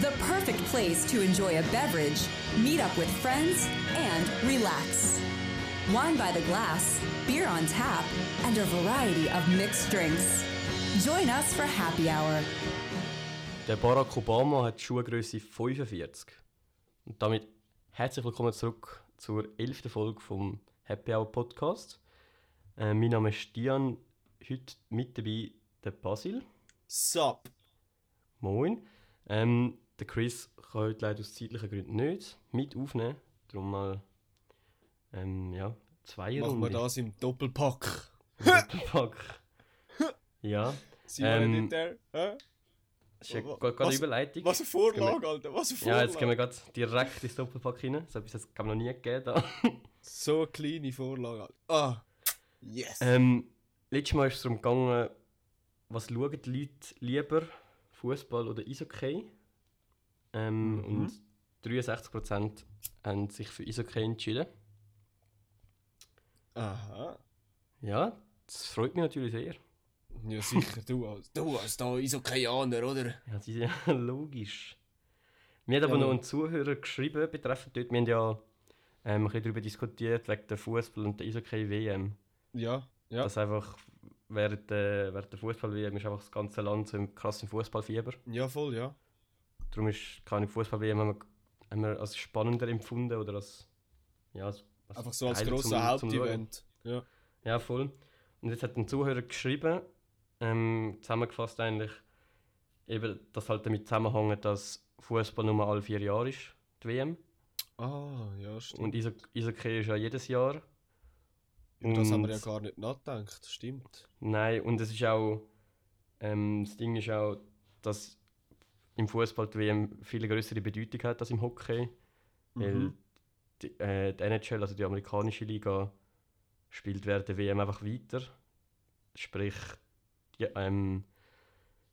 The perfect place to enjoy a beverage, meet up with friends, and relax. Wine by the glass, beer on tap, and a variety of mixed drinks. Join us for happy hour. Der Barack Obama hat Schuhgröße 45. Und damit herzlich willkommen zurück zur 11. Folge vom Happy Hour Podcast. Äh, mein Name ist Stian, heute mit dabei der Basil. Sup. Moin. Ähm, der Chris kann heute leider aus zeitlichen Gründen nicht mit aufnehmen. Darum mal ähm, ja, zwei Machen wir das im Doppelpack. Doppelpack. ja, wir Ähm, nicht der? Hä? das ist ja eine Überleitung. Was eine gehen wir- Vorlage, Alter. Was eine Ja, Vorlage. jetzt gehen wir gerade direkt ins Doppelpack rein. So etwas glaub ich, noch nie gegeben. Da. So eine kleine Vorlage, Alter. Ah. Yes. Ähm, letztes Mal ist es darum gegangen, was schauen die Leute lieber, Fußball oder Eishockey? Ähm, Mhm. Und 63% haben sich für Eishockey entschieden. Aha. Ja, das freut mich natürlich sehr. Ja, sicher. Du als, du als da Isokaianer, oder? Ja, das ist ja logisch. Mir hat aber Ja, noch ein Zuhörer geschrieben betreffend dort. Wir haben ja ähm, ein bisschen darüber diskutiert, wegen der Fußball- und der Eishockey-WM. Ja. Ja. Dass einfach während der, während der Fußball-WM ist einfach das ganze Land so im krassen Fußballfieber. Ja, voll, ja. Darum ist keine Fußball-WM haben wir, haben wir als spannender empfunden oder als. Ja, als, als Einfach so als geiler grosses zum- zum Schauen. Hauptevent. Ja. Ja, voll. Und jetzt hat ein Zuhörer geschrieben, ähm, zusammengefasst eigentlich, eben, dass halt damit zusammenhängt, dass Fußball nur alle vier Jahre ist, die WM. Ah, ja, stimmt. Und Eishockey ist ja jedes Jahr. Über das haben wir ja und- gar nicht nachgedacht. Stimmt. Nein, und es ist auch. Ähm, das Ding ist auch, dass im Fußball die WM viel größere Bedeutung hat als im Hockey. Weil Mhm. die, äh, die NHL, also die amerikanische Liga, spielt während der WM einfach weiter. Sprich, ja, ähm,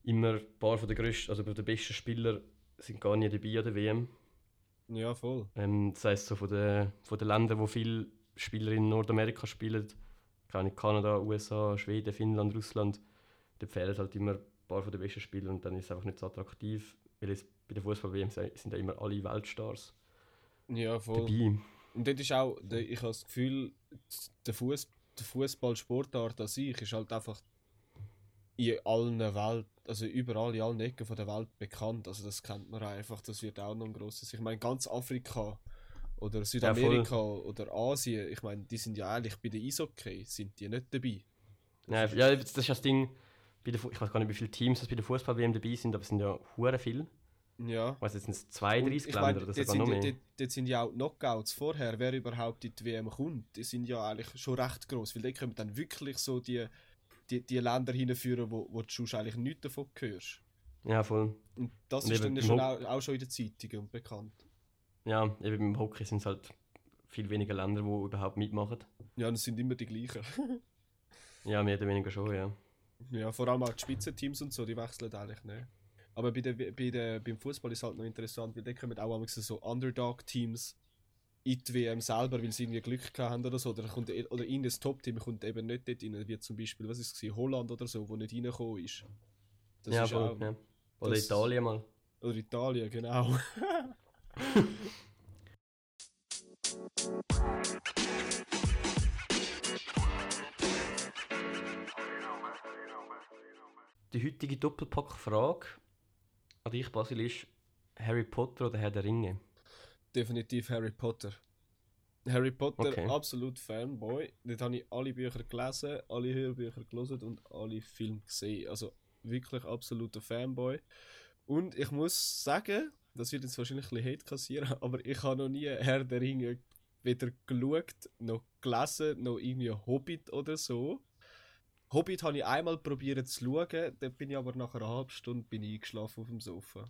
immer ein paar von der grössten, also der besten Spieler sind gar nicht dabei an der WM. Ja, voll. Ähm, das heisst, so von den, von den Ländern, wo viele Spieler in Nordamerika spielen, Ahnung, Kanada, USA, Schweden, Finnland, Russland, da fehlen halt immer ein paar von den besten Spielern und dann ist es einfach nicht so attraktiv, weil es bei der Fußball-WM sind ja immer alle Weltstars Ja, voll. dabei. Und dort ist auch, ich habe das Gefühl, der Fuß, der Fußballsportart an sich ist halt einfach in allen Welt, also überall in allen Ecken von der Welt bekannt. Also das kennt man einfach, das wird auch noch ein grosses. Ich meine, ganz Afrika oder Südamerika oder Asien, ich meine, die sind ja eigentlich bei der Eishockey, sind die nicht dabei. Nein, ja, das ist das Ding, der, ich weiß gar nicht, wie viele Teams das bei der Fußball-WM dabei sind, aber es sind ja hure viele. Ja. Ich weiß jetzt sind es 32 Und Länder oder sogar noch ja- mehr. dort, dort sind ja auch die Knockouts vorher, wer überhaupt in die WM kommt, die sind ja eigentlich schon recht groß, weil die können dann wirklich so die, die, die Länder hinführen, wo, wo du sonst eigentlich nichts davon hörst. Ja, voll. Und das Und ist dann schon Ho- auch, auch schon in den Zeitungen und bekannt. Ja, eben im Hockey sind es halt viel weniger Länder, die überhaupt mitmachen. Ja, es sind immer die gleichen. Ja, mehr oder weniger schon, ja. Ja, vor allem auch die Spitzenteams und so, die wechseln eigentlich nicht. Aber bei der, bei der, beim Fußball ist halt noch interessant, weil da kommen auch manchmal so Underdog-Teams in die WM selber, weil sie irgendwie Glück gehabt haben oder so. Oder, kommt, oder in das Top-Team kommt eben nicht dort rein, wie zum Beispiel, was ist es, Holland oder so, wo nicht reingekommen ist. Das ja, ist voll, auch, ja. Oder das- Italien mal. Oder Italien, genau. Die heutige Doppelpack-Frage an dich, Basil, ist Harry Potter oder Herr der Ringe? Definitiv Harry Potter. Harry Potter, Okay. absolut Fanboy. Dort habe ich alle Bücher gelesen, alle Hörbücher gelesen und alle Filme gesehen. Also wirklich absoluter Fanboy. Und ich muss sagen, das wird jetzt wahrscheinlich ein bisschen Hate kassieren, aber ich habe noch nie Herr der Ringe weder geschaut, noch gelesen, noch irgendwie Hobbit oder so. Hobbit habe ich einmal probiert zu schauen, dann bin ich aber nach einer halben Stunde bin ich eingeschlafen auf dem Sofa.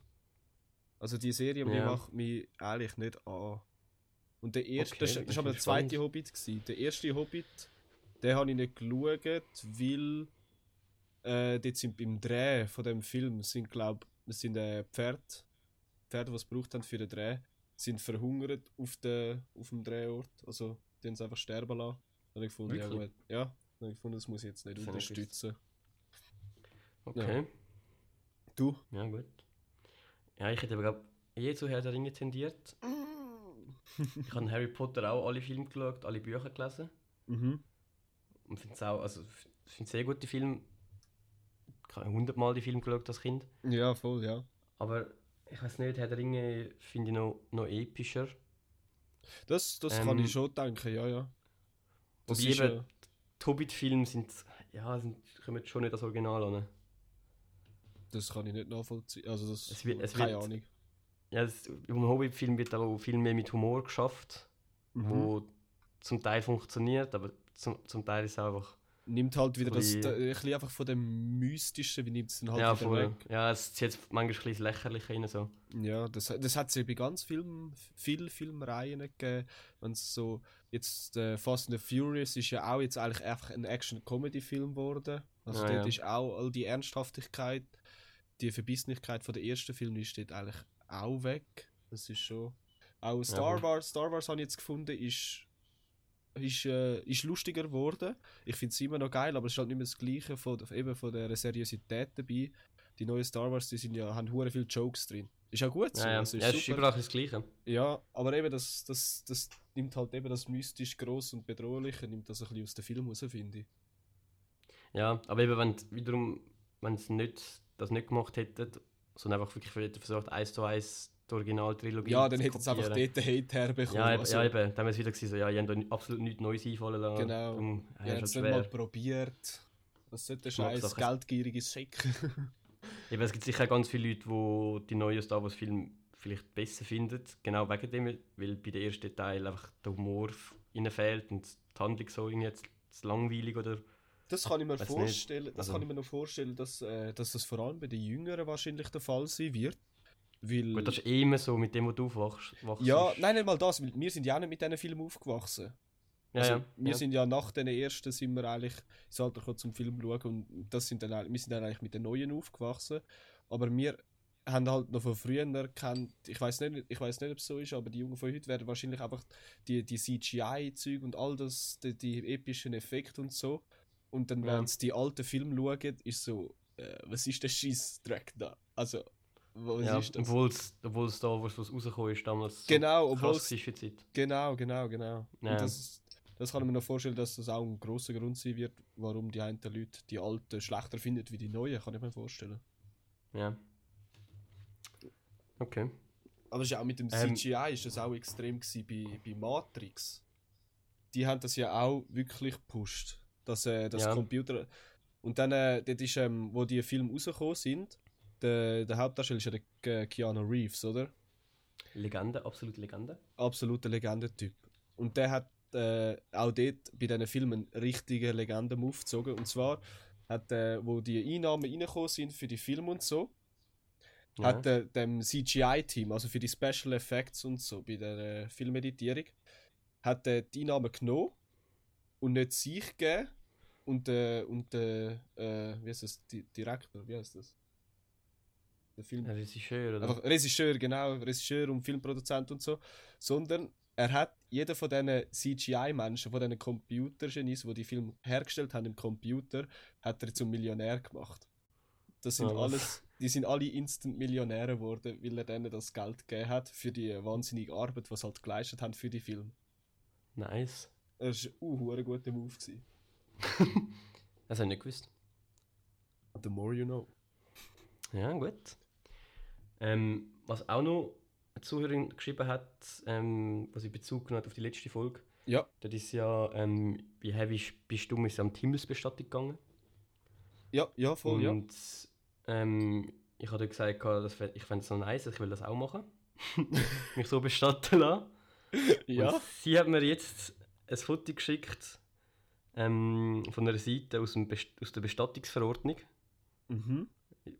Also die Serie Ja. macht mich ehrlich nicht an. Und der erste, Okay, das, das das ist aber der zweite spannend. Hobbit gewesen. Der erste Hobbit, den habe ich nicht geschaut, weil äh, dort sind beim Dreh von dem Film sind glaub, das sind äh, Pferde, Pferde, die es gebraucht haben für den Dreh, sind verhungert auf, der, auf dem Drehort. Also die haben sie einfach sterben lassen. Dann habe ich gefunden, ja gut, ja, habe ich gefunden, das muss ich jetzt nicht Das unterstützen. Okay. Du? Ja, gut. Ja, ich hätte aber glaub, eh zu Herr der Ringe tendiert. ich habe Harry Potter auch alle Filme geschaut, alle Bücher gelesen. Mhm. Und finde es auch, also ich finde sehr gute Filme. Ich habe hundertmal die Filme geschaut als Kind. Ja, voll, ja. Aber ich weiß nicht, Herr der Ringe finde ich noch, noch epischer. Das, das Ähm, kann ich schon denken, ja, ja. Das Wobei ist, eben- Die Hobbit-Filme sind, ja, sind, kommen schon nicht das Original an. das kann ich nicht nachvollziehen. Also das, Es wird- es keine wird- Ahnung. Ja, das, im Hobbit-Film wird auch viel mehr mit Humor geschafft, Mhm. wo zum Teil funktioniert, aber zum, zum Teil ist es einfach. Nimmt halt wieder das, da, ein bisschen einfach von dem Mystischen, wie nimmt es dann halt ja, wieder voll. weg. Ja, es zieht manchmal ein Lächerliche rein. So. Ja, das, das hat es ja bei ganz vielen viel Filmreihen gegeben. Wenn so jetzt äh, Fast and the Furious ist ja auch jetzt eigentlich einfach ein Action-Comedy-Film geworden. Also Ja, dort ja. ist auch all die Ernsthaftigkeit, die Verbissenheit von der ersten Film ist dort eigentlich auch weg. Das ist schon. Auch Star voll. Wars, Star Wars habe ich jetzt gefunden, ist ist, äh, ist lustiger geworden. Ich finde es immer noch geil, aber es ist halt nicht mehr das Gleiche von, eben von der Seriosität dabei. Die neuen Star Wars, die sind ja, haben hure viele Jokes drin. Ist auch gut so. Ja, ja. also ja, es ist überall das Gleiche. ja, aber eben das, das, das nimmt halt eben das mystisch groß und bedrohliche, nimmt das ein bisschen aus dem Film raus, finde ich. Ja, aber eben, wenn wiederum, wenn sie nicht, das nicht gemacht hätten, sondern einfach wirklich versucht, eins zu eins die Originaltrilogie Ja, dann hätte es einfach dort den Hate herbekommen. Ja, eben, also, ja, eben. Dann wäre es wieder gewesen, so, ja, ich habe da absolut nichts Neues einfallen lassen. Genau. Darum, ja, ja, jetzt ist nicht halt mal probiert. Was sollte der Scheiß? Hauptsache- Geldgierige Säcke. Eben, es gibt sicher ganz viele Leute, die die neuen Star Wars Filme vielleicht besser finden, genau wegen dem, weil bei der ersten Teil einfach der Humor ihnen fehlt und die Handlung so irgendwie jetzt zu langweilig oder Das kann ich mir Weiß vorstellen. nicht. Das Also- kann ich mir noch vorstellen, dass, äh, dass das vor allem bei den Jüngeren wahrscheinlich der Fall sein wird. Weil, gut, das ist eh immer so mit dem, wo du aufwachst. wachst. ja, nein, nicht mal das, weil wir sind ja auch nicht mit diesen Filmen aufgewachsen. ja, Also, ja, wir ja. sind ja nach den ersten sind wir eigentlich ins Alter gekommen zum Film schauen und das sind dann, wir sind dann eigentlich mit den neuen aufgewachsen. Aber wir haben halt noch von früher erkannt, ich weiß nicht, ich weiß nicht, ob es so ist, aber die Jungen von heute werden wahrscheinlich einfach die, die CGI-Zeug und all das, die, die epischen Effekte und so. Und dann, Ja. wenn sie die alten Filme schauen, ist so, äh, was ist der Scheiß-Dreck da? Also, ja, ist obwohl es obwohl es da, was was rausgekommen ist, damals so Genau, obwohl krass war für die Zeit. Genau, genau, genau. Ja. Das, das kann ich mir noch vorstellen, dass das auch ein großer Grund sein wird, warum die einen Leute die alten schlechter finden wie die neuen, kann ich mir vorstellen. Ja. Okay. Aber es ja auch mit dem Ähm. CGI ist das auch extrem gewesen bei, bei Matrix. Die haben das ja auch wirklich gepusht, dass äh, das Ja. Computer und dann äh, dort ist, ähm, wo die Filme rausgekommen sind, der, der Hauptdarsteller ist ja der Ke- Keanu Reeves, oder? Legende, absolute Legende. absoluter Legendentyp. Und der hat äh, auch dort bei diesen Filmen einen richtigen Legenden-Move gezogen. Und zwar hat äh, wo die Einnahmen reingekommen sind für die Filme und so, Ja. hat äh, dem CGI-Team, also für die Special Effects und so, bei der äh, Filmeditierung, hat äh, die Einnahmen genommen und nicht sich gegeben und äh, und äh, äh, wie heißt das, Di Direktor, wie heißt das? Der Film. Ein Regisseur, oder? Einfach Regisseur, genau, Regisseur und Filmproduzent und so. Sondern er hat jeder von diesen CGI-Menschen, von diesen Computergenies, die die Filme hergestellt haben im Computer, hat er zum Millionär gemacht. Das sind was? alles, die sind alle instant Millionäre geworden, weil er denen das Geld gegeben hat für die wahnsinnige Arbeit, was sie halt geleistet haben für die Filme. Nice. Das war uh, ein guter Move. Das habe ich nicht gewusst. The more you know. Ja, gut. Ähm, was auch noch eine Zuhörerin geschrieben hat, ähm, was ich Bezug genommen hat auf die letzte Folge, Ja, das ist ja, ähm, wie heavy bist du mit am Himmelsbestattung gegangen? ja, ja, voll, ja. Und ähm, ich habe gesagt, gehabt, das fä- ich fände es so nice, ich will das auch machen. Mich so bestatten lassen. Ja, Und sie hat mir jetzt ein Foto geschickt ähm, von einer Seite aus, Best aus der Bestattungsverordnung mhm.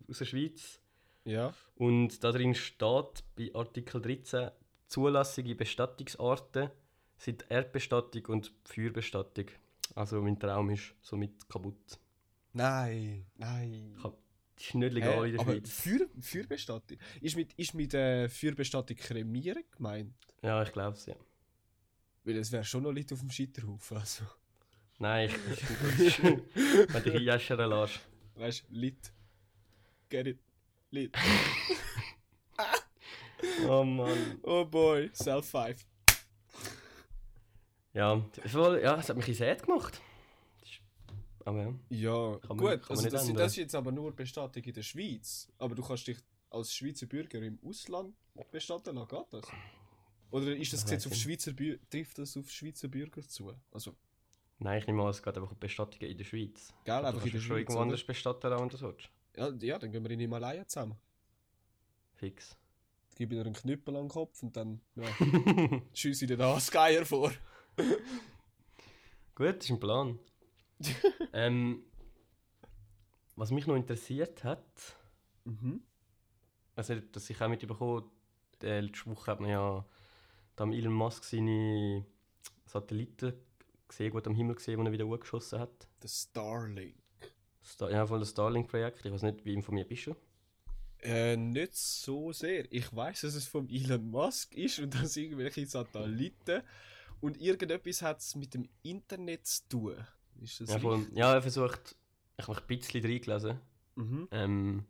aus der Schweiz. Ja, Und da drin steht bei Artikel 13 zulassige Bestattungsarten sind Erdbestattung und Feuerbestattung. Also mein Traum ist somit kaputt. nein, nein. Ich hab- Das ist nicht legal Hä? in der aber Schweiz. Feuer, Feuerbestattung? Ist mit, ist mit äh, Feuerbestattung kremieren gemeint? Ja, ich glaube es, ja. Weil es wäre schon noch Leute auf dem Scheiterhaufen. Also. Nein, ich, wenn du dich einjäschern lässt. Weißt du, Lit. Get it? Lit. Oh Mann. Oh boy, Self 5. Ja, voll, ja, es hat mich ein bisschen sad gemacht. Aber ja. Ja, Kann man- gut, kann also das, das ist jetzt aber nur Bestattung in der Schweiz. Aber du kannst dich als Schweizer Bürger im Ausland bestatten lassen, geht das? Oder ist das Gesetz auf. Schweizer Bü trifft das auf Schweizer Bürger zu? Also, Nein, ich nehme an, es geht einfach um Bestattungen in der Schweiz. gell, Du einfach in kannst der schon Schweiz, irgendwo oder? anders bestatten, lassen, wenn du willst. Ja, ja, dann gehen wir in Himalaya zusammen. Fix. Gib dir einen Knüppel an den Kopf und dann ja, schieße ich dir da Geier vor. Gut, das ist ein Plan. ähm, was mich noch interessiert hat, Mhm. also dass ich auch mitbekommen äh, letzte Woche hat man ja da Elon Musk seine Satelliten gesehen, gut am Himmel gesehen, die er wieder hochgeschossen hat. Der Starlink. Star ja, voll das Starlink-Projekt. Ich weiß nicht, wie informiert bist du? Äh, nicht so sehr. Ich weiß, dass es vom Elon Musk ist und dass irgendwelche Satelliten und irgendetwas hat es mit dem Internet zu tun. Ist das Ja, richtig? ja, er versucht, ich habe ein bisschen reingelesen. Mhm. Ähm,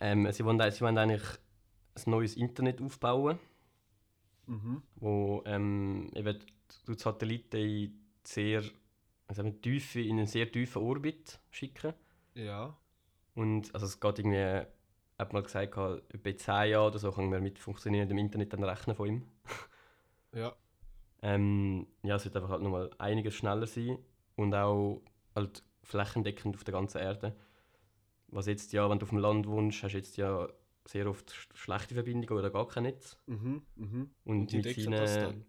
ähm, sie, wollen, sie wollen eigentlich ein neues Internet aufbauen, Mhm. wo ähm, eben die Satelliten in sehr also eben tiefe, in einen sehr tiefen Orbit schicken. Ja. Und also es geht irgendwie, hat mal gesagt, etwa 10 Jahre oder so können wir mit funktionierendem Internet dann rechnen von ihm. Ja. Ähm, ja, es wird einfach halt nochmal einiges schneller sein und auch halt flächendeckend auf der ganzen Erde. Was jetzt ja, wenn du auf dem Land wohnst, hast du jetzt ja sehr oft sch- schlechte Verbindungen oder gar kein Netz. Mhm. Mhm. Und, die mit, seinen,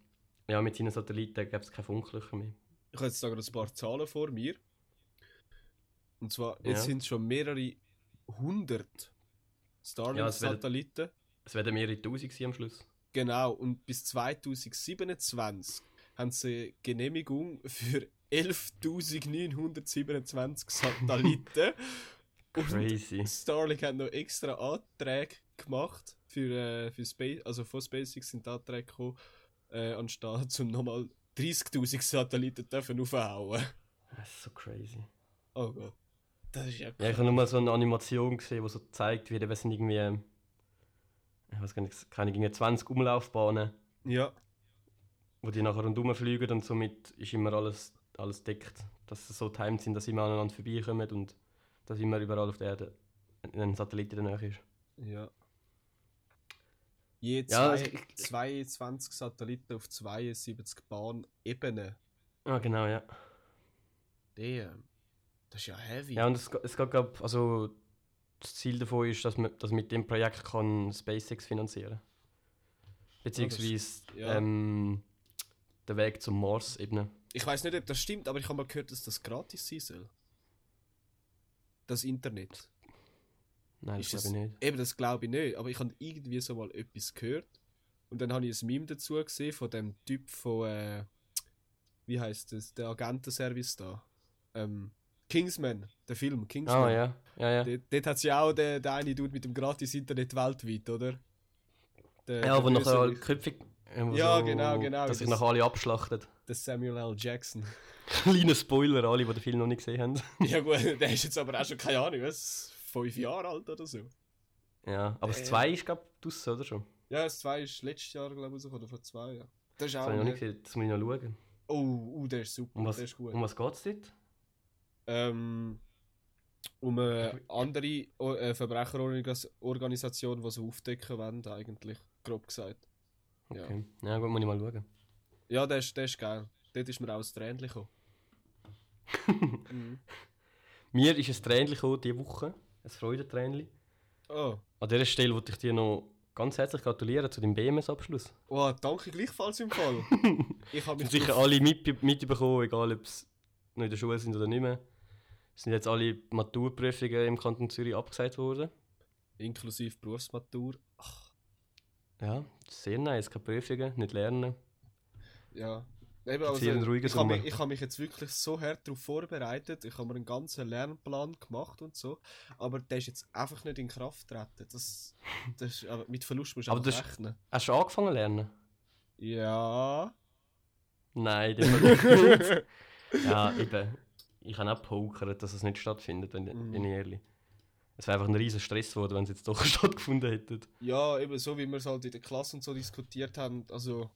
ja, mit seinen Satelliten gäbe es keine Funklöcher mehr. Ich habe jetzt gerade ein paar Zahlen vor mir. Und zwar, jetzt Ja. sind es schon mehrere hundert Ja, es werden- Starlink-Satelliten. Es werden mehrere Tausend sein am Schluss. Genau, und bis 2027 haben sie Genehmigung für 11.927 Satelliten. und Crazy. Starlink hat noch extra Anträge gemacht für, äh, für Space, also von SpaceX sind Anträge gekommen, äh, anstatt um nochmal 30.000 Satelliten dürfen aufhauen. Das ist so crazy. Oh Gott. Das ist ja Ja, ich habe nur mal so eine Animation gesehen, die so zeigt, wie es sind irgendwie, ich weiß gar nicht, keine irgendwie 20 Umlaufbahnen, Ja, wo die nachher rundherum fliegen und somit ist immer alles, alles deckt. Dass sie so timed sind, dass sie immer aneinander vorbeikommen und dass immer überall auf der Erde ein Satellit in der Nähe ist. ja. Je Ja, zwei, ich- 22 Satelliten auf 72 Bahnebenen. Ah, genau, ja. Damn. Das ist ja heavy. Ja, und es, es geht, glaub, also das Ziel davon ist, dass man dass mit dem Projekt kann SpaceX finanzieren Beziehungsweise ja. ähm, den Weg zum Mars eben. Ich weiß nicht, ob das stimmt, aber ich habe mal gehört, dass das gratis sein soll. Das Internet. Nein, das glaube ich nicht. Eben, das glaube ich nicht, aber ich habe irgendwie so mal etwas gehört. Und dann habe ich ein Meme dazu gesehen von dem Typ von, äh, wie heißt das, der Agentenservice da. Ähm, Kingsman, der Film, Kingsman. Ah, ja. Ja, ja. Dort, dort hat es ja auch der, der eine Dude mit dem Gratis-Internet weltweit, oder? Der, Ja, der wo nachher alle. Köpfe. Ja, genau, genau, Dass sich nachher alle abschlachtet. Der Samuel L. Jackson. Kleiner Spoiler, alle, die den Film noch nicht gesehen haben. ja gut, der ist jetzt aber auch schon, keine Ahnung, was, fünf Jahre alt oder so. ja, aber das Äh. 2 ist, glaube ich, draussen, oder schon? Ja, das 2 ist letztes Jahr, glaube ich, oder vor zwei Jahren. Das ist Das auch... habe ich noch nicht gesehen, das muss ich noch schauen. Oh, uh, der ist super, Um was, der ist gut. um was geht es dort? ähm, um eine andere äh, Verbrecherorganisation, die sie aufdecken wollen, eigentlich, grob gesagt. Ja. Okay. Ja, gut, muss ich mal schauen. Ja, der ist, der ist geil. Dort ist mir auch das Tränchen gekommen. mhm. Mir ist ein Tränchen gekommen diese Woche. Ein Freudentränchen. Oh. An dieser Stelle wollte ich dir noch ganz herzlich gratulieren zu deinem BMS-Abschluss. oh, danke gleichfalls im Fall. ich habe sicher alle mit, mitbekommen, egal ob sie noch in der Schule sind oder nicht mehr. Es sind jetzt alle Maturprüfungen im Kanton Zürich abgesagt worden. inklusive Berufsmatur. Ja, sehr nice. Keine Prüfungen, nicht lernen. Ja. Eben, ruhiger ich habe mich, ich hab mich jetzt wirklich so hart darauf vorbereitet. Ich habe mir einen ganzen Lernplan gemacht und so. Aber der ist jetzt einfach nicht in Kraft getreten. Das, das aber mit Verlust musst du Aber ist- rechnen. Hast du angefangen zu lernen? Ja. Nein, das nicht. Ja, eben. Ich habe auch gepokert, dass es nicht stattfindet, wenn, Mhm. wenn ich ehrlich. es wäre einfach ein riesen Stress geworden, wenn es jetzt doch stattgefunden hätte. Ja, eben so wie wir es halt in der Klasse und so diskutiert haben. Also,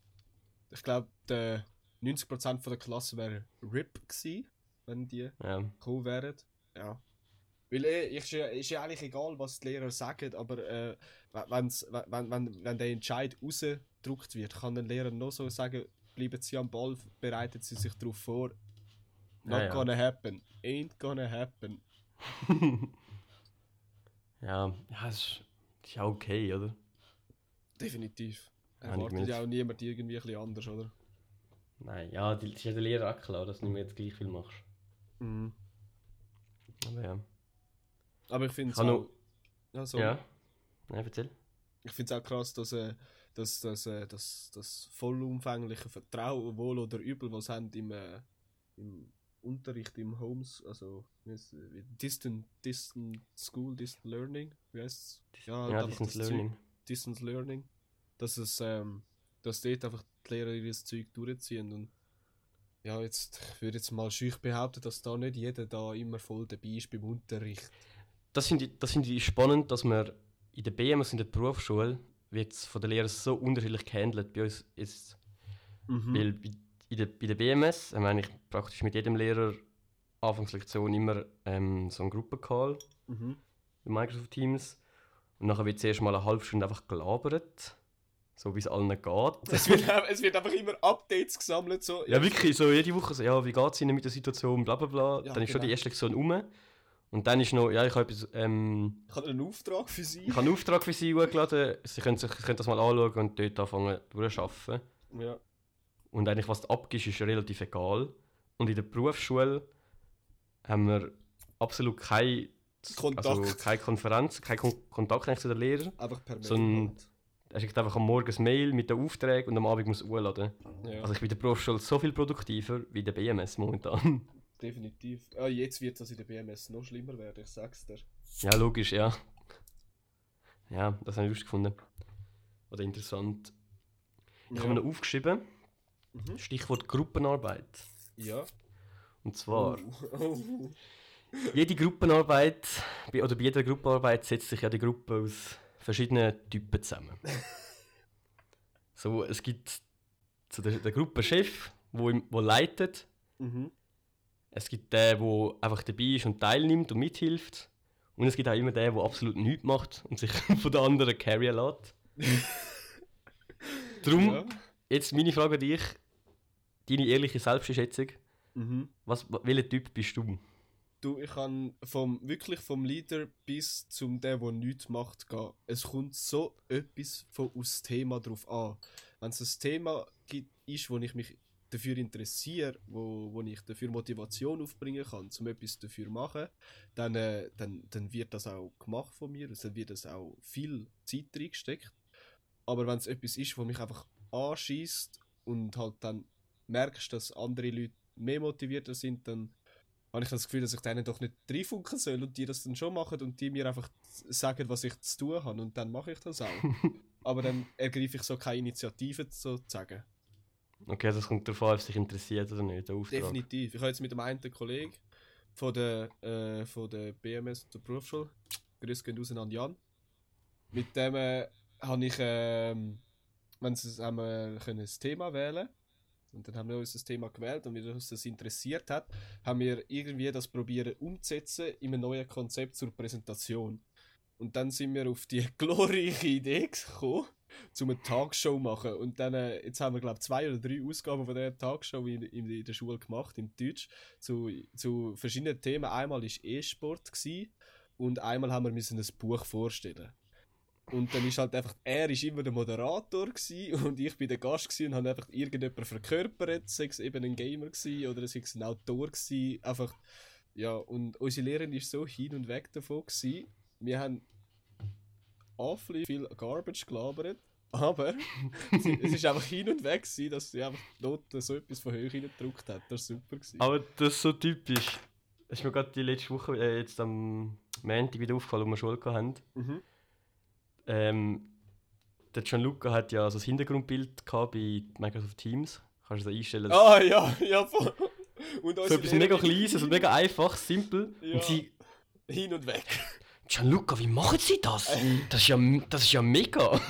ich glaube, 90% von der Klasse wäre RIP gewesen, wenn die Ja. gekommen wären. Ja. Weil eh, ich, ist, ja, ist ja eigentlich egal, was die Lehrer sagen, aber äh, wenn's, wenn, wenn, wenn der Entscheid rausgedruckt wird, kann der Lehrer noch so sagen, bleiben Sie am Ball, bereiten Sie sich darauf vor. Not Ja, ja. gonna happen. Ain't gonna happen. Ja, ja, ist, ist ja okay, oder? Definitiv. Erwartet ja auch niemand irgendwie ein bisschen anders, oder? Nein, ja, es ist ja der Lehrer auch klar, dass du nicht mehr jetzt gleich viel machst. Mhm. Aber ja. Aber ich finde es auch, noch- ja, so. Ja? Nein, erzähl. Ich finde es auch krass, dass, äh, dass, dass, äh, dass das vollumfängliche Vertrauen, wohl oder übel, was haben im, äh, im Unterricht, im Homes, also Distant, Distant School, Distant Learning, wie heißt es? Ja, einfach Distance das Learning. Zeug, Distance Learning, dass es, ähm, dass dort einfach die Lehrer ihr Zeug durchziehen und ja, jetzt, ich würde jetzt mal schüch behaupten, dass da nicht jeder da immer voll dabei ist beim Unterricht. Das finde ich, das finde ich spannend, dass man in der BMS, in der Berufsschule, wird es von den Lehrern so unterschiedlich gehandelt. Bei uns ist Mhm. Weil bei, in der, bei der BMS haben wir eigentlich praktisch mit jedem Lehrer Anfangslektion immer ähm, so einen Gruppencall Mhm. in Microsoft Teams. Und nachher wird zuerst mal eine halbe Stunde einfach gelabert, so wie es allen geht. Es wird, es wird einfach immer Updates gesammelt, so. Ja, wirklich, so jede Woche so, ja, wie geht es Ihnen mit der Situation, bla bla bla. Ja, dann ist schon genau. die erste Lektion um. Und dann ist noch, ja, ich habe etwas, ähm, Ich habe einen Auftrag für Sie. ich habe einen Auftrag für Sie hochgeladen, Sie können, sich, können das mal anschauen und dort anfangen durchzuarbeiten. Ja. Und eigentlich, was du abgibst, ist relativ egal. Und in der Berufsschule haben wir absolut keine, Kontakt. Also keine Konferenz, keinen Kon Kontakt eigentlich zu den Lehrern. Einfach per Mail. So halt. Er schickt einfach am Morgen ein Mail mit den Aufträgen und am Abend muss er hochladen. Ja, Also ich bin in der Berufsschule so viel produktiver wie der BMS momentan. definitiv. Ah, jetzt wird das in der BMS noch schlimmer werden, ich sag's dir. ja, logisch, ja. Ja, das habe ich lustig gefunden. Oder interessant. Ich habe mir noch aufgeschrieben, Mhm. Stichwort Gruppenarbeit. Ja. Und zwar, Oh. jede Gruppenarbeit, bei- oder bei jeder Gruppenarbeit setzt sich ja die Gruppe aus verschiedenen Typen zusammen. so, es gibt so den, den Gruppenchef, wo, wo leitet. Mhm. Es gibt den, der einfach dabei ist und teilnimmt und mithilft. Und es gibt auch immer den, der absolut nichts macht und sich von den anderen carryen lässt. Darum, Ja. jetzt meine Frage an dich, deine ehrliche Selbsteinschätzung. Mhm. Was, welcher Typ bist du? Du, ich kann vom, wirklich vom Leader bis zum der, der nichts macht, gehen. Es kommt so etwas von aus Thema drauf an. Wenn es ein Thema gibt, ist, wo ich mich dafür interessiere, wo, wo ich dafür Motivation aufbringen kann, um etwas dafür zu machen, dann, äh, dann, dann wird das auch gemacht von mir. Also dann wird es auch viel Zeit reingesteckt. Aber wenn es etwas ist, wo mich einfach anschießt und halt dann merkst, dass andere Leute mehr motivierter sind, dann habe ich das Gefühl, dass ich denen doch nicht reinfunken soll und die das dann schon machen und die mir einfach sagen, was ich zu tun habe und dann mache ich das auch. Aber dann ergreife ich so keine Initiative sozusagen. Okay, das kommt darauf an, ob es dich interessiert oder nicht, der Auftrag. Definitiv. Ich habe jetzt mit dem einen Kollegen von der, äh, von der BMS der Berufsschule, Grüß gehen raus an Jan. Mit dem äh, habe ich, ähm, wenn sie haben wir können ein Thema wählen und dann haben wir uns das Thema gewählt und wie uns das interessiert hat, haben wir irgendwie das probieren umzusetzen in einem neuen Konzept zur Präsentation. Und dann sind wir auf die glorreiche Idee gekommen, zum eine Tagshow machen. Und dann, äh, jetzt haben wir, glaube ich, zwei oder drei Ausgaben von dieser Tagshow in, in, der Schule gemacht, in Deutsch, zu, zu verschiedenen Themen. Einmal war E-Sport und einmal haben wir ein Buch vorstellen. Und dann ist halt einfach, er ist immer der Moderator und ich bin der Gast und habe einfach irgendjemanden verkörpert, sei es eben ein Gamer gewesen, oder sei es ein Autor gewesen, einfach, ja, und unsere Lehrerin ist so hin und weg davon gewesen. Wir haben awfully viel Garbage gelabert, aber sie, es ist einfach hin und weg gewesen, dass sie einfach Noten so etwas von hoch gedruckt hat. Das war super. Gewesen. Aber das ist so typisch. Das ist mir gerade die letzte Woche, äh, jetzt am Montag wieder aufgefallen, wo wir Schule hatten. Mhm. Ähm, der Gianluca hat ja so ein Hintergrundbild gehabt bei Microsoft Teams. Kannst du das einstellen? Ah ja, ja voll. Und so etwas mega Kleines und mega einfach, simpel. Ja. Und sie, Hin und weg. Gianluca, wie machen Sie das? Das ist ja, das ist ja mega.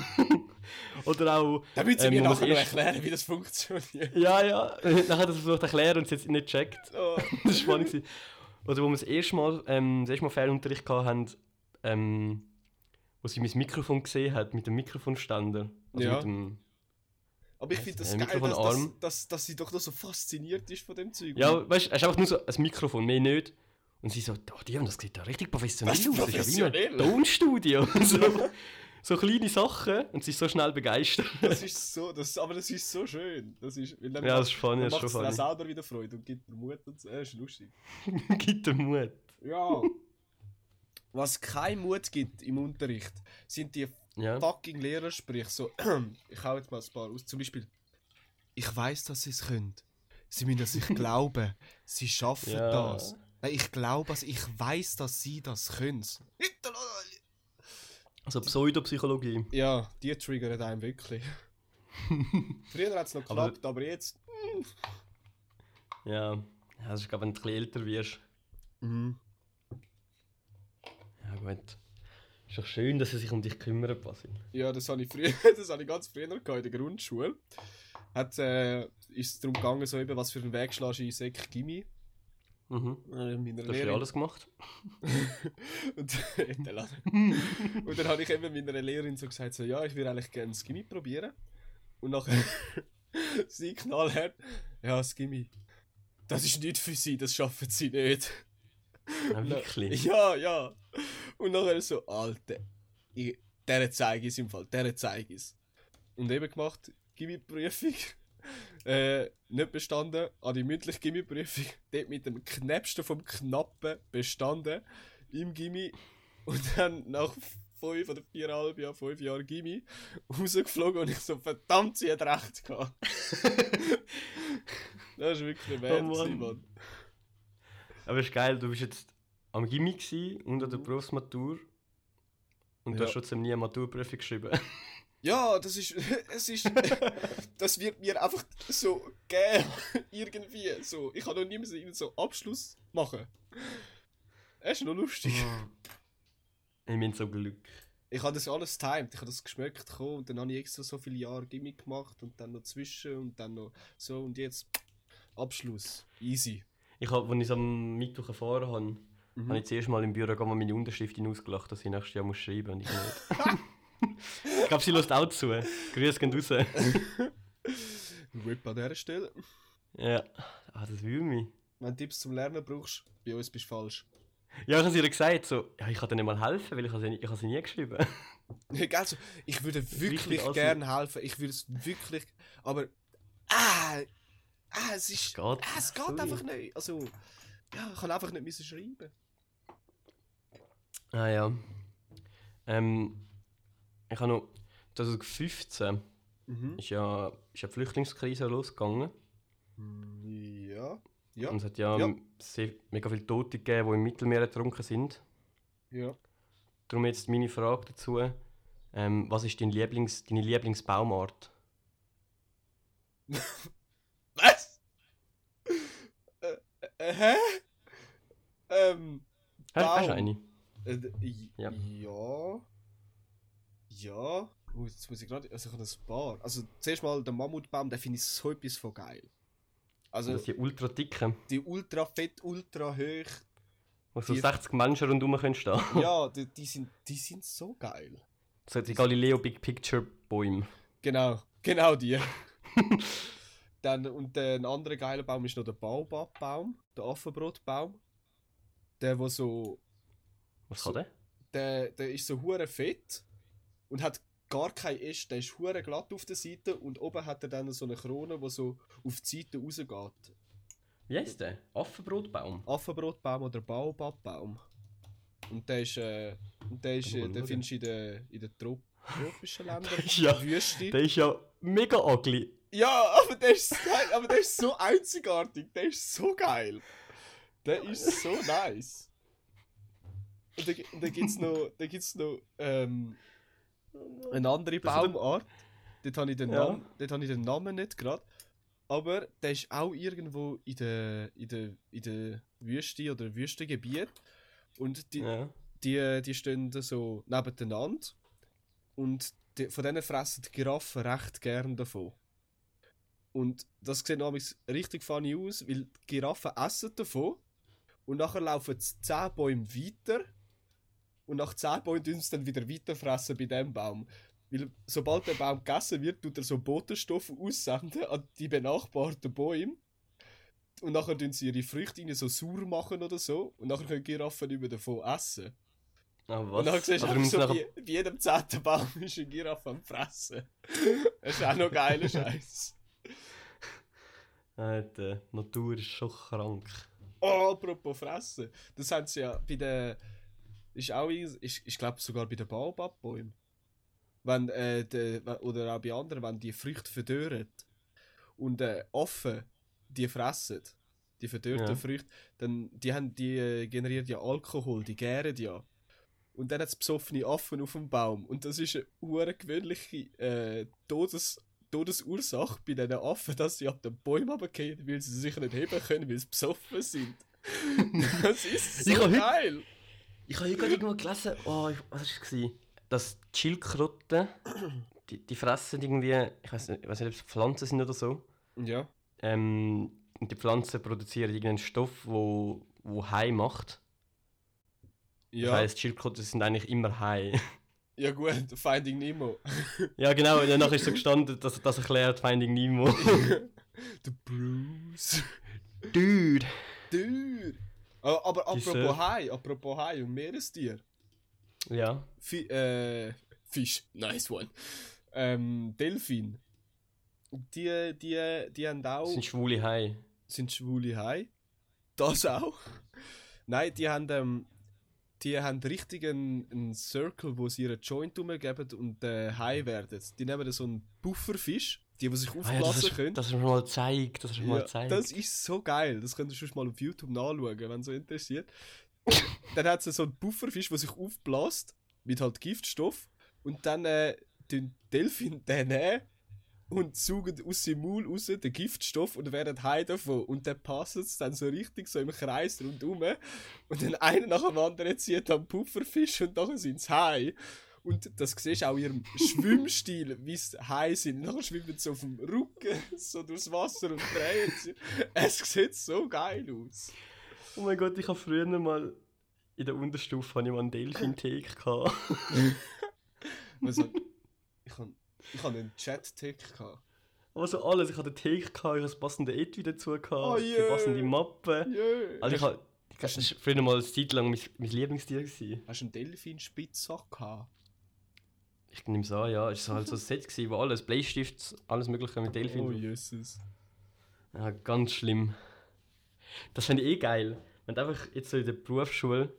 Oder auch. Damit sie ähm, mir nachher noch erst- erklären, wie das funktioniert. Ja, ja. Dann hat er es versucht zu erklären und es nicht gecheckt. Oh. Das war spannend. Oder wo wir das erste Mal, ähm, das erste Mal Fernunterricht hatten, ähm, wo sie mein Mikrofon gesehen hat, mit dem Mikrofonständer. Also Ja. mit dem, Aber ich finde das Äh, geil, dass, dass, dass, dass sie doch noch so fasziniert ist von dem Zeug. ja, weißt du, es ist einfach nur so ein Mikrofon, mehr nicht. Und sie so, oh, die das sieht da richtig professionell aus. Das ist ja wie ein Tonstudio. so, so kleine Sachen und sie ist so schnell begeistert. Das ist so, das, aber das ist so schön. Das ist, weil dann Ja, das ist funny, dann das ist macht es selber wieder Freude und gibt dir Mut und so. Äh, ist lustig. Gibt dir Mut. Ja. Was kein Mut gibt im Unterricht, sind die Ja. fucking Lehrer, sprich so, ich hau jetzt mal ein paar aus. Zum Beispiel, ich weiß, dass sie es können. Sie müssen an sich glauben. Sie schaffen Ja. das. Nein, ich glaube, also ich weiß, dass sie das können. Also Pseudopsychologie. Ja, die triggern einem wirklich. Früher hat es noch Aber- geklappt, aber, jetzt. Ja. ja das ist, glaube ich, wenn du ein bisschen älter wirst. Mhm. Gut. Ist doch schön, dass sie sich um dich kümmern, Basil. Ja, das habe ich früher, das habe ich ganz früher in der Grundschule. Hat, äh, ist es darum gegangen, so eben, was für einen Weg schlägst du in Sek Gimmi. Mhm. Äh, Du hast ja alles gemacht. und, und dann habe ich eben meiner Lehrerin so gesagt, so, ja, ich würde eigentlich gerne das Gimmi probieren. Und nachher sie knallhart, ja, das Gimmi, das ist nicht für sie, das schaffen sie nicht. Ja, wirklich. Ja, ja. Und nachher so, Alter, ich, der zeige ich es im Fall, der zeige ich es. Und eben gemacht, Gimmi-Prüfung. Äh, nicht bestanden, an die mündliche Gimmi-Prüfung. Dort mit dem Knäpsten vom Knappen bestanden. Im Gimmi. Und dann nach fünf oder viereinhalb Jahren, fünf Jahren Gimmi, rausgeflogen und ich so, verdammt, sie hat recht gehabt. das ist wirklich wert, Oh Mann. Mann. Aber es ist geil, du bist jetzt am Gimmi gsi und an der Berufsmatur. Und du Ja. hast trotzdem nie eine Maturprüfung geschrieben. Ja, das ist, es ist, das wird mir einfach so gegeben, irgendwie, so. Ich kann noch nie mehr so Abschluss machen. Es ist noch lustig. ich bin so Glück. Ich habe das alles timed, ich habe das geschmeckt gekommen und dann habe ich extra so viele Jahre Gimmick gemacht und dann noch zwischen und dann noch so und jetzt Abschluss. Easy. Ich hab, als ich es am Mittwoch erfahren habe, Mhm. habe ich zuerst mal im Büro mal meine Unterschrift ausgelacht, dass ich nächstes Jahr muss schreiben und ich nicht. ich glaube, sie lässt auch zu. Grüße gehen raus. Rip an dieser Stelle. ja, ah, das will mich. Wenn du Tipps zum Lernen brauchst, bei uns bist du falsch. Ja, ich habe ihr gesagt, so, ja, ich kann dir nicht mal helfen, weil ich habe sie, ich habe sie nie geschrieben. So, ich würde wirklich Richtig assi. gern helfen. Ich würde es wirklich. Aber. Ah! Ah, es ist. geht. ah, es geht einfach nicht. Also. Ja, ich kann einfach nicht schreiben. Ah ja. Ähm, ich habe noch 2015 Mhm. ist ja, ist die Flüchtlingskrise losgegangen. Ja. Ja. Und es hat ja, Ja. Sehr, mega viele Tote gegeben, die im Mittelmeer ertrunken sind. Ja. Darum jetzt meine Frage dazu. Ähm, was ist dein Lieblings, deine Lieblingsbaumart? Was? äh, äh, hä? Ähm. Hast, hast du Baum. eine? Äh, Ja. Ja. Ja. Oh, jetzt muss ich gerade. Also, ich habe ein paar. Also, zuerst mal der Mammutbaum, der finde ich so etwas von geil. Also, Das sind die ultra dicken, die ultra fett, ultra hoch. wo so Die- 60 Menschen rundherum können stehen. Ja, die, die, sind, die sind so geil. So die Galileo Big Picture Bäume. Genau, genau die. Dann, und der ein anderer geiler Baum ist noch der Baobab-Baum, der Affenbrotbaum. Der, wo so. Was So- kann der? Der, der ist so hure fett und hat gar kein Äste. Der ist hure glatt auf der Seite und oben hat er dann so eine Krone, wo so auf die Seite rausgeht. Wie heißt der? Affenbrotbaum. Affenbrotbaum oder Baobabbaum. Und der ist, äh, und der ist, äh, den findest du in den, in den Trop tropischen Ländern, Ja, Wüste. Der ist ja mega ugly. Ja, aber der ist, aber der ist so einzigartig, der ist so geil. Der ist so nice. Und dann, und dann gibt's noch, dann gibt's noch ähm, eine andere Baumart. Dort habe ich, den Ja. Namen- dort habe ich den Namen nicht gerade. Aber der ist auch irgendwo in der, in der, in der Wüste oder Wüstengebiet. Und die, Ja. die, die stehen so nebeneinander und die, von denen fressen die Giraffen recht gern davon. Und das sieht nämlich richtig funny aus, weil die Giraffen essen davon und nachher laufen sie 10 Bäume weiter und nach 10 Bäumen tun sie dann wieder weiterfressen bei dem Baum. Weil sobald der Baum gegessen wird, tut er so Botenstoffe aussenden an die benachbarten Bäume. Und nachher tun sie ihre Früchte rein so sauer machen oder so. Und nachher können Giraffen nicht mehr davon essen. Ah, Und was? dann siehst du so, müssen bei, bei jedem zehnten Baum ist eine Giraffe am Fressen. das ist auch noch geiler Scheiß. nachher- die Natur ist schon krank. Oh, apropos Fressen. Das haben sie ja bei den. Ist auch, ist, ich glaube sogar bei den Baobab-Bäumen. Wenn, äh, de, oder auch bei anderen, wenn die Früchte verdörren und äh, Affen die fressen, die verdörrten Ja. Früchte, dann die, haben, die äh, generieren ja Alkohol, die gären ja. Und dann hat es besoffene Affen auf dem Baum. Und das ist eine hure gewöhnliche äh, Todes, Todesursache bei diesen Affen, dass sie ab den Bäumen runterfallen, weil sie sich nicht heben können, weil sie besoffen sind. das ist so Ich geil! Ich habe hier gerade irgendwo gelesen, oh, ich- was war es? Dass die Schildkröten, die, die fressen irgendwie, ich weiß nicht, nicht, ob es Pflanzen sind oder so. Ja. Ähm, und die Pflanzen produzieren irgendeinen Stoff, wo, wo Hai macht. Das Ja, heisst, Schildkröten sind eigentlich immer Hai. ja gut, Finding Nemo. ja, genau, und danach ist so gestanden, dass das erklärt Finding Nemo. Der Bruce. Dude! Dude! Aber, aber apropos Hai, apropos Hai und Meerestier. Ja. Fi äh, Fisch, nice one. Ähm, Delfin. Die, die, die haben auch. Sind schwule Hai. sind schwule Hai. Das auch. Nein, die haben, ähm, die haben richtig einen, einen Circle, wo sie ihren Joint umgeben und äh, Hai werden. Die nehmen so einen Pufferfisch, die, die sich Ah, ja, aufblasen das, hast, können. das du mir mal gezeigt. Das du mir mal Ja, gezeigt. das ist so geil. Das könnt ihr schon mal auf YouTube nachschauen, wenn es so interessiert. dann hat es so einen Pufferfisch, der sich aufbläst mit halt Giftstoff und dann äh, den Delfin den nehmen und saugen aus seinem Maul raus den Giftstoff und werden high davon und dann passt es dann so richtig so im Kreis rundum und dann einer nach dem anderen zieht am Pufferfisch und nachher sind sie high. Und das siehst du auch in ihrem Schwimmstil, wie sie high sind. Nachher schwimmen sie auf dem Rücken so durchs Wasser und drehen sich. Es sieht so geil aus. Oh mein Gott, ich habe früher mal in der Unterstufe hatte ich mal einen Delfin-Take. gehabt. Also, ich habe ich hab einen Chat-Tick gehabt. Aber so alles. Ich hatte einen Take, gehabt, ich hatte das passende Etui dazu, gehabt, Oh die je. passende Mappe. Yeah. Also ich habe, das war früher mal eine Zeit lang mein, mein Lieblingstier. Gewesen. Hast du einen Delfin-Spitzsack gehabt? Ich nehme es an, ja. Es war halt so ein Set, gewesen, wo alles, Bleistift, alles mögliche mit Delfin. Oh. Jesus. Ja, ganz schlimm. Das fände ich eh geil, wenn du einfach jetzt so in der Berufsschule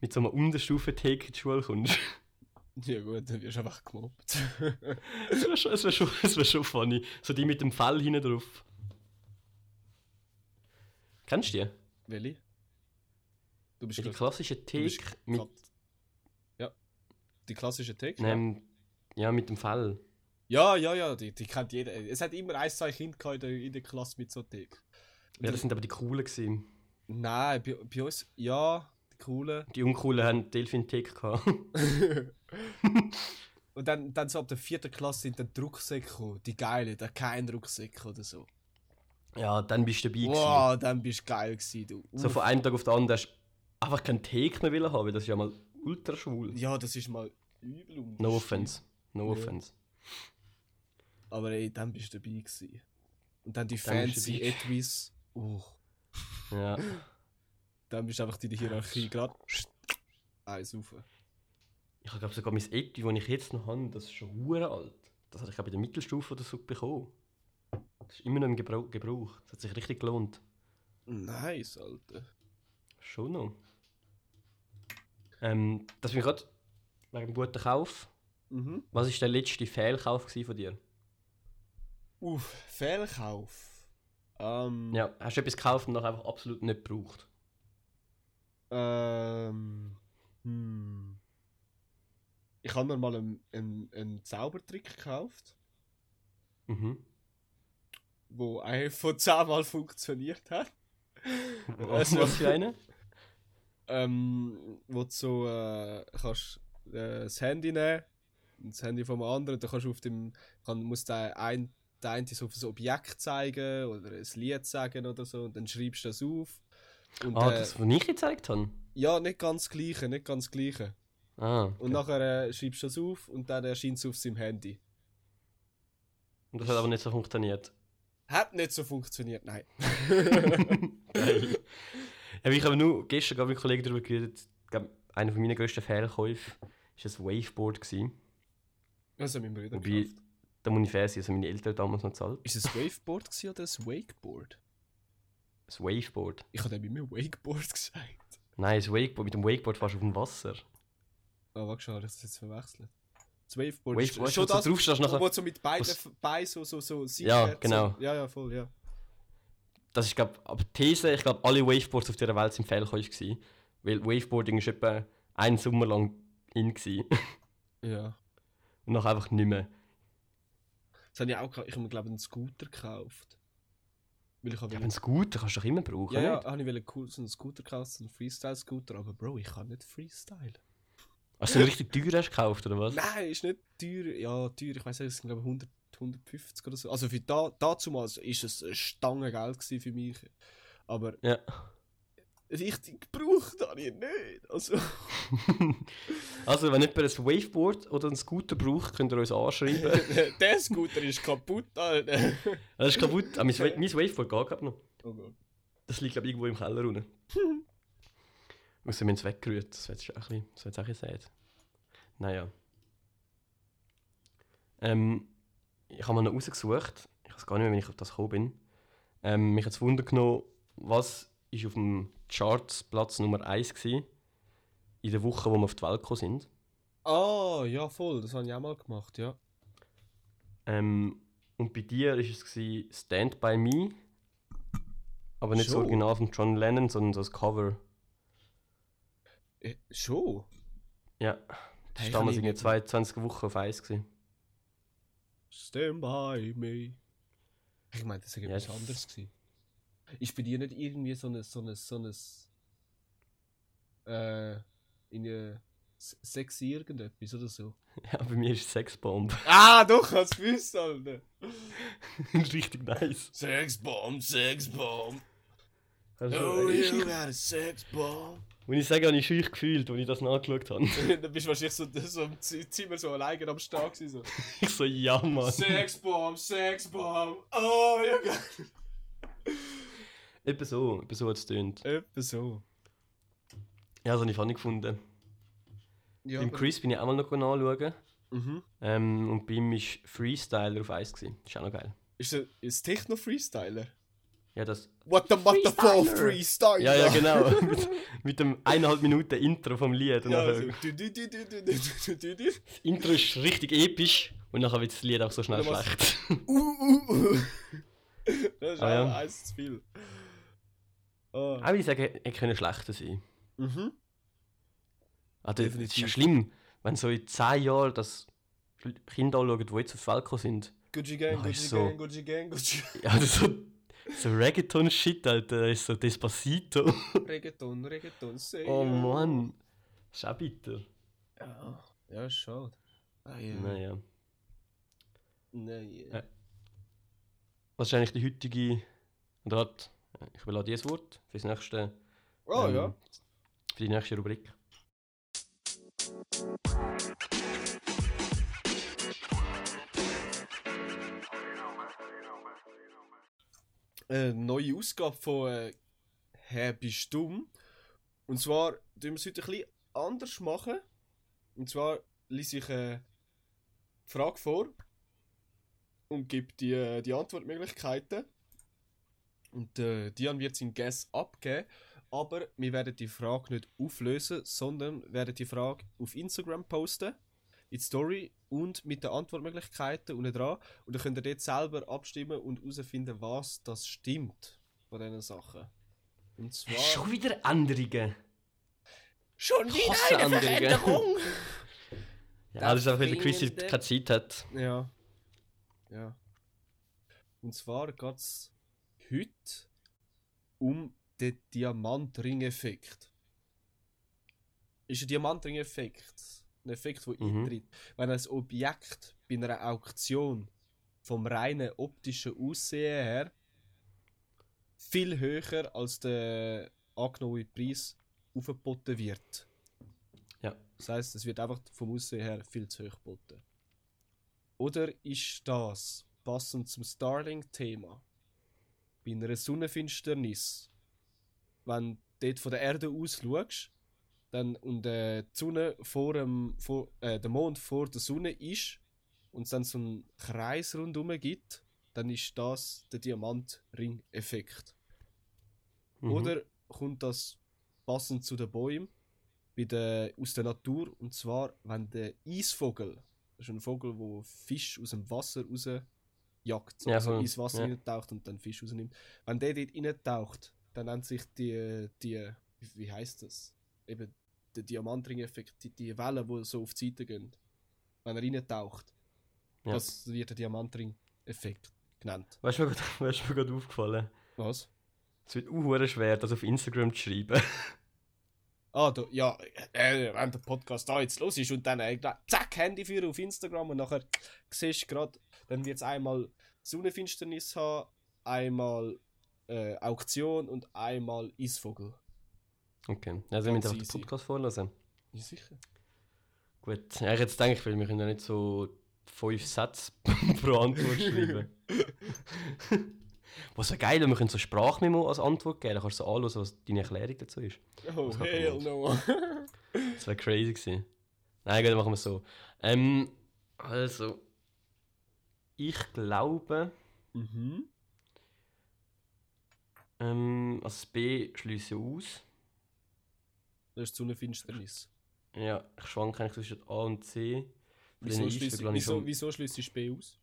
mit so einem Unterstufen-Take in die Schule kommst. Ja gut, dann wirst du einfach gemobbt. Das wäre schon, wär schon, wär schon funny. So die mit dem Fell hinten drauf. Kennst du die? Welche? Du bist Ja, die klassische bist mit, Ja. Die klassische Tick? ähm, ja, mit dem Fell. Ja, ja, ja, die, die kennt jeder. Es hat immer ein, zwei Kinder in der, in der Klasse mit so Tick. Ja, das sind aber die coolen gewesen. Nein, bei, bei uns, ja, die coolen. Die uncoolen haben Delfin-Take gehabt. Und dann, dann so ab der vierten Klasse sind dann die Rucksäcke gekommen. Die geile, der kein Rucksack oder so. ja, dann bist du dabei gewesen. Wow, dann bist du geil gewesen, du. So von einem Tag auf den anderen hast du einfach keinen Take mehr wollen haben, weil das ist ja mal ultra schwul. Ja, das ist mal übel No offense. No Ja. offense. Aber ey, dann bist du dabei gewesen. Und dann die Dann fancy. Edwis. Uh, Ja. dann bist du einfach in der Hierarchie gerade eins rauf. Ich glaube sogar mein Etui, das ich jetzt noch habe, das ist schon alt. Das hatte ich glaube in der Mittelstufe oder so bekommen. Das ist immer noch im Gebrauch. Gebrauch. Das hat sich richtig gelohnt. Nice, Alter. Schon noch. Ähm, das bin ich gerade wegen dem guten Kauf. Mhm. Was war der letzte Fehlkauf von dir? Uff, Fehlkauf. Ähm, Ja, hast du etwas gekauft und noch einfach absolut nicht gebraucht? Ähm, hm. Ich habe mir mal einen, einen, einen Zaubertrick gekauft, Mhm. wo eigentlich von 10 Mal funktioniert hat. Was, Also- was für eine? ähm, wo du so äh, kannst äh, das Handy nehmen, das Handy vom anderen, dann kannst du auf dem, kann, muss der ein, der eine so auf ein Objekt zeigen oder ein Lied sagen oder so und dann schreibst du das auf. Und, Ah, äh, das, was ich gezeigt habe? ja, nicht ganz das gleiche, nicht ganz das gleiche. Ah. Und nachher äh, schreibst du das auf und dann erscheint es auf seinem Handy. Und das hat aber nicht so funktioniert. Hat nicht so funktioniert, nein. Geil. Ja, ich habe nur gestern mit einem Kollegen darüber geredet. Ich glaube, einer von meinen grössten Fehlkäufe war ein Waveboard. Gewesen. Das haben meine Brüder Wobei, gekauft. da muss ich fair sein, also meine Eltern damals noch zahlt. Ist es ein Waveboard oder ein Wakeboard? Ein Waveboard. Ich habe immer Wakeboard gesagt. Nein, ein Wakeboard. Mit dem Wakeboard fährst du auf dem Wasser. Ah, warte schon, habe ich das jetzt verwechselt. Das Waveboard Wave, ist schon das, drauf stehst, wo du so mit beiden Beinen so, so, so Ja, genau. So, ja, ja, voll, ja. das ist glaube die These, ich glaube alle Waveboards auf dieser Welt sind Fehlkäufe gewesen. Weil Waveboarding ist etwa einen Sommer lang in gewesen. Ja. Und nachher einfach nicht mehr. Das habe ich auch. Ich habe mir, glaube ich, einen Scooter gekauft. Weil ich Ja, einen Scooter kannst du doch immer brauchen, ja, ja, nicht? habe ich einen Scooter gekauft, so einen Freestyle-Scooter, aber Bro, ich kann nicht Freestyle. Hast du einen richtig teuer hast gekauft, oder was? Nein, ist nicht teuer. Ja, teuer, ich weiß nicht, es sind glaube ich 100, 150 oder so. Also für da, dazumals ist es ein Stangengeld gewesen für mich. Aber Ja. Richtig gebraucht habe ich nicht. Also, Also, wenn jemand ein Waveboard oder einen Scooter braucht, könnt ihr uns anschreiben. der Scooter ist kaputt, Alter. Das ist kaputt. Ah, mein, mein Waveboard geht glaub noch. Oh Gott. Das liegt, glaube ich, irgendwo im Keller unten. Außer wir haben es weggerührt. Das jetzt auch ein bisschen, auch ein bisschen. Naja. Ähm, ich habe mal noch rausgesucht. Ich weiß gar nicht mehr, wenn ich auf das gekommen bin. Ähm, mich hat es Wunder genommen, was ist auf dem Charts Platz Nummer 1 war in der Woche, wo wir auf die Welt gekommen sind. Ah, ja, voll, das habe ich auch mal gemacht, ja. Ähm, und bei dir war es gewesen, Stand By Me. Aber nicht das Schon? Original von John Lennon, sondern so das Cover. Äh, schon? Ja, das Hey, war damals ich irgendwie nicht- 22 Wochen auf 1. Gewesen. Stand by me. Ich meine, das war Ja, etwas das- anderes. Gewesen. Ist bei dir nicht irgendwie so ein, so ein, so ein, äh, in eine sexy irgendetwas oder so? Ja, bei mir ist es Sexbomb. Ah, doch, hast du gewusst, Alter. Richtig nice. Sexbomb, Sexbomb. Also, Oh, ich, you got a Sexbomb. Wenn ich sage, habe ich schüch gefühlt, als ich das nachgeschaut habe. Dann bist du wahrscheinlich so, so im Zimmer so alleine am Start gewesen. So. ich so, ja, Mann. Sexbomb, Sexbomb. Oh, you got... Etwa so, etwa so hat es tönt. Etwa so. Ja, das habe ich funny gefunden. Ja, Beim Chris bin ich auch mal noch anschauen. Mhm. Ähm, und bei ihm war Freestyler auf Eis. Gewesen. Ist auch noch geil. Ist das, ist Techno Freestyler? Ja, das. What the fuck Freestyler? Ja, ja, genau. mit, mit dem eineinhalb Minuten Intro vom Lied. Und ja, nachher, so. das Intro ist richtig episch und nachher wird das Lied auch so schnell schlecht. uh, uh, uh. das ist ah, ja. eins zu viel. Oh. Auch ich sage, er könnte schlechter sein. Mhm. Also, das ist ja schlimm, wenn so in 10 Jahren das Kinder anschauen, die jetzt auf gekommen sind. Gucci Gang, Ja, Gucci so. Gang, Gucci Gang, Gucci Ja, das ist so, so Reggaeton-Shit, Alter. Das ist so Despacito. Reggaeton, Reggaeton, say Oh ja. Mann. Ist auch bitter. Ja, ja schade. Ah, ja. Naja. Nein, ja. Ja. Was ist eigentlich die heutige. Und warte, ich will auch dieses Wort für, das nächste, Oh ähm, ja. für die nächste Rubrik. Eine neue Ausgabe von äh, Hä, bist du dumm? Und zwar tun wir es heute ein bisschen anders machen. Und zwar lese ich äh, die Frage vor und gebe die, äh, die Antwortmöglichkeiten. Und äh, Dian wird seinen Guess abgeben. Aber wir werden die Frage nicht auflösen, sondern werden die Frage auf Instagram posten, in die Story und mit den Antwortmöglichkeiten unten dran. Und dann könnt ihr dort selber abstimmen und herausfinden, was das stimmt von diesen Sachen. Und zwar. Schon wieder Änderungen. Schon wieder eine. Veränderung! Ja, Das ist einfach, weil der Quiz keine Zeit hat. Ja. Ja. Und zwar geht es heute um den Diamantring-Effekt. ist ein Diamantring-Effekt. Ein Effekt, der Mhm. eintritt. Wenn ein Objekt bei einer Auktion vom reinen optischen Aussehen her viel höher als der angenommene Preis aufgeboten wird. Ja. Das heißt, es wird einfach vom Aussehen her viel zu hoch geboten. Oder ist das passend zum Starlink-Thema? Bei einer Sonnenfinsternis, wenn du dort von der Erde aus schaust, dann, und äh, die Sonne vor dem, vor, äh, der Mond vor der Sonne ist und es dann so einen Kreis rundherum gibt, dann ist das der Diamantring-Effekt. Mhm. Oder kommt das passend zu den Bäumen bei der, aus der Natur und zwar, wenn der Eisvogel, das ist ein Vogel, der Fisch aus dem Wasser rausjagt, Ja, also voll. ins Wasser Ja. reintaucht und dann Fisch rausnimmt. Wenn der dort reintaucht, dann nennt sich die, die wie- heißt das? Eben der Diamantring-Effekt, die, die Wellen, die so auf die Seite gehen. Wenn er reintaucht, Ja. das wird der Diamantring-Effekt genannt. Weißt du, mir du, gerade aufgefallen? Was? Es wird auch schwer, das auf Instagram zu schreiben. Ah, da, ja, äh, wenn der Podcast da jetzt los ist und dann äh, zack, Handy für auf Instagram und nachher siehst du gerade, dann wird es einmal Sonnenfinsternis haben, einmal äh, Auktion und einmal Eisvogel. Okay, also wir müssen einfach den. Podcast vorlesen. Ja, sicher. Gut, ja, ich jetzt denke ich, weil wir können ja nicht so fünf Sätze pro Antwort schreiben. Was wäre geil, wenn wir können so Sprachmemo als Antwort geben, dann kannst du so anschauen, was deine Erklärung dazu ist. Oh, hell no. Das wäre crazy gewesen. Nein, gut, dann machen wir es so. Ähm, also, ich glaube, mhm. ähm, also das B schließe aus. Das ist Sonnenfinsternis. Ja, ich schwanke eigentlich zwischen A und C. Wieso schließt wieso, schon- wieso schließt du B aus?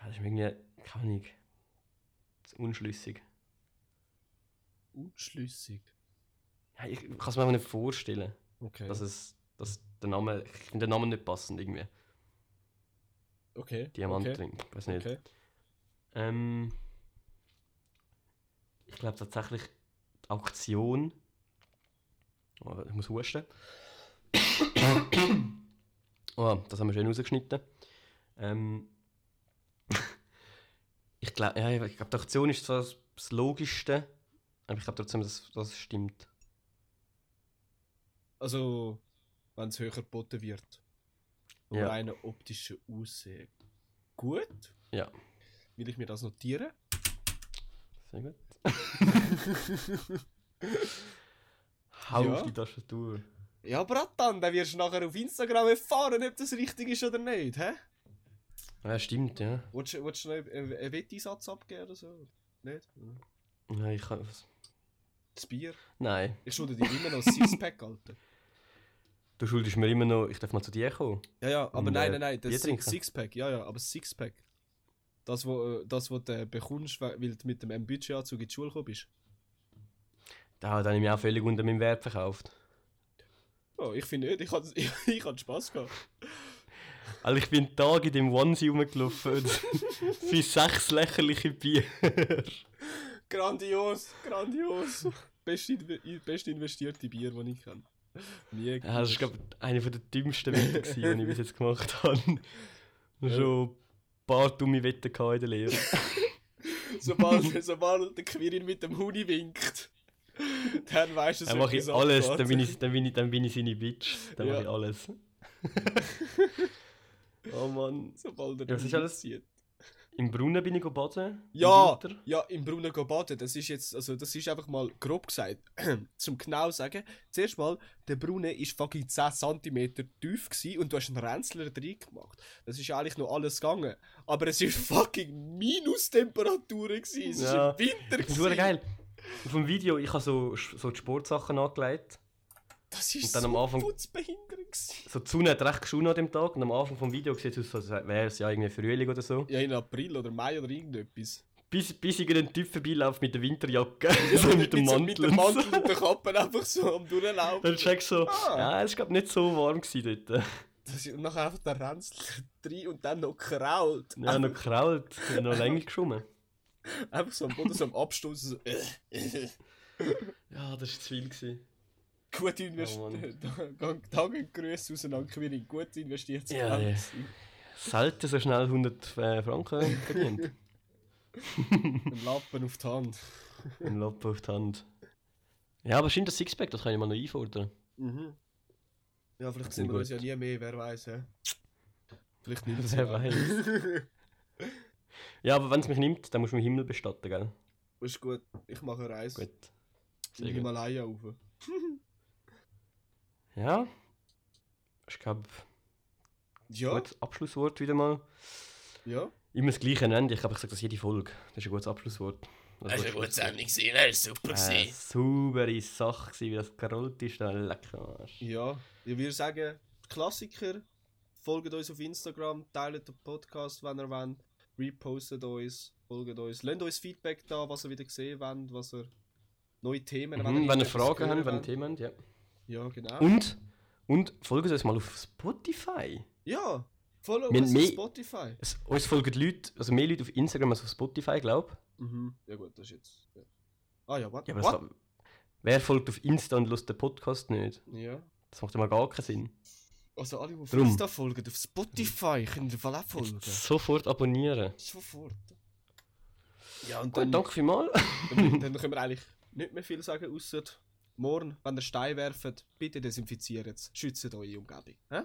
Ja, Das ist mir irgendwie, keine Ahnung, das ist unschlüssig. Unschlüssig. Ja, ich kann es mir einfach nicht vorstellen, Okay. dass es, dass der Name, ich finde den Namen nicht passend irgendwie. Okay. Diamantring, ich weiß nicht. Okay. Ähm, ich glaube tatsächlich die Auktion. Oh, ich muss husten. oh, das haben wir schön rausgeschnitten. Ähm, ich glaube, ja, ich glaube, die Auktion ist zwar das, das Logischste, aber ich glaube trotzdem, dass das stimmt. Also, wenn es höher geboten wird. Um Ja. rein optische Aussehen. Gut. Ja. Will ich mir das notieren? Sehr gut. Hau Ja. auf die Tastatur. Ja, Bratan, dann wirst du nachher auf Instagram erfahren, ob das richtig ist oder nicht, hä? Ja, stimmt, ja. Willst du willst du noch einen einen Wetteisatz abgeben oder so? Nicht? ja ich kann, Das Bier? nein. Ich schulde dir immer noch ein Sixpack, Alter. Du schuldest mir immer noch, ich darf mal zu dir kommen. Ja, ja, aber Und, nein, äh, nein, nein, das trinken? Sixpack, ja, ja, aber Sixpack. Das, wo, äh, das, wo du äh, bekommst, weil du mit dem Budgetanzug in die Schule gekommen bist. Da habe ich mir auch völlig unter meinem Wert verkauft. Oh, ich finde nicht, ich hatte ich, ich hatte Spass gehabt. Also ich bin Tag in dem Onesie rumgelaufen für sechs lächerliche Bier. Grandios, grandios. Beste, inve- beste investierte Bier, das ich kann. Nie Ja, das war glaube ich einer der dümmsten gewesen, die ich bis jetzt gemacht habe. Schon ein paar dumme Wetten in der Lehre. sobald, sobald der Quirin mit dem Huni winkt, dann weißt du, es Dann mache ich alles, dann bin ich, dann, bin ich, dann bin ich seine Bitch. Dann Ja. mache ich alles. oh Mann. Sobald er Ja, den ist alles? zieht. Im Brunnen bin ich baden. im Ja, Winter. ja, im Brunnen baden, das ist jetzt, also das ist einfach mal grob gesagt. Zum genau sagen, zuerst mal, der Brunnen ist fucking 10 cm tief gewesen und du hast einen Ränzler drin gemacht. Das ist eigentlich noch alles gegangen. Aber es ist fucking Minustemperaturen gewesen. Es Ja. ist im Winter gewesen. es geil. Auf dem Video, ich habe so, so die Sportsachen angelegt. Das ist Und dann so am Anfang- gewesen. So die Sonne hat recht geschonen an dem Tag und am Anfang vom Video sieht es aus, als wäre es ja irgendwie Frühling oder so. Ja, in April oder Mai oder irgendetwas. Bis, bis ich einen Typ vorbeiläuft mit der Winterjacke, so mit dem Mantel. mit dem und Mantel so. und der Kappe einfach so am Durchlaufen. Dann checkst du so, Ah. ja, es war nicht so warm gewesen dort. Das ist, und nachher einfach der Ränzler drin und dann noch krault. Ja, noch gekrault, noch länger geschoben. Einfach so am Boden so am Abstoßen. So, äh, äh. Ja, das war zu viel. Gewesen. Gut investiert. Danke, Grüße aus an Quirin. Gut investiert. Ja, ja. Selten so schnell 100 äh, Franken verdient. Ein Lappen auf die Hand. Ein Lappen auf die Hand. Ja, aber stimmt das Sixpack, das kann ich mal noch einfordern. Mhm. Ja, vielleicht sehen wir uns ja nie mehr, wer weiß, hä? Vielleicht nicht. Wer weiß. Ja, aber wenn es mich nimmt, dann musst du mich im Himmel bestatten, gell? Ist gut, ich mache eine Reise. Gut. In Sehr gut. Himalaya rauf. Ja. Ich glaube, Ja, gutes Abschlusswort wieder mal. ja. Immer das gleiche Ende. Ich glaube, ich sage das jede Folge. Das ist ein gutes Abschlusswort. Das Hast du eine gute Sendung gesehen? Das war super. Eine gewesen. saubere Sache, wie das gerollt ist. Da lecker. Ja, ich würde sagen, Klassiker. Folgt uns auf Instagram, teilt den Podcast, wenn ihr wollt. Repostet uns, folgt uns. Lasst uns Feedback da, was ihr wieder gesehen wollt, was ihr neue Themen Mhm, wenn ihr irgendetwas Fragen habt, wenn ihr. Themen habt, ja. Ja, genau. Und, und folgt uns mal auf Spotify. Ja, Wir uns auf mehr- Spotify. Es, uns folgen Leute, also mehr Leute auf Instagram als auf Spotify, glaube Mhm. Ja gut, das ist jetzt... Ja. Ah ja, warte. Ja, das, What? wer folgt auf Insta und lässt den Podcast nicht? Ja. Das macht immer gar keinen Sinn. Also alle, die auf Drum. Insta folgen, auf Spotify, können Fall auch folgen. Sofort abonnieren. Sofort. Ja, und Gut, dann, danke vielmals. dann, dann können wir eigentlich nicht mehr viel sagen, außer morgen, wenn ihr Stein werft, bitte desinfiziert es. Schützt eure Umgebung. Hä?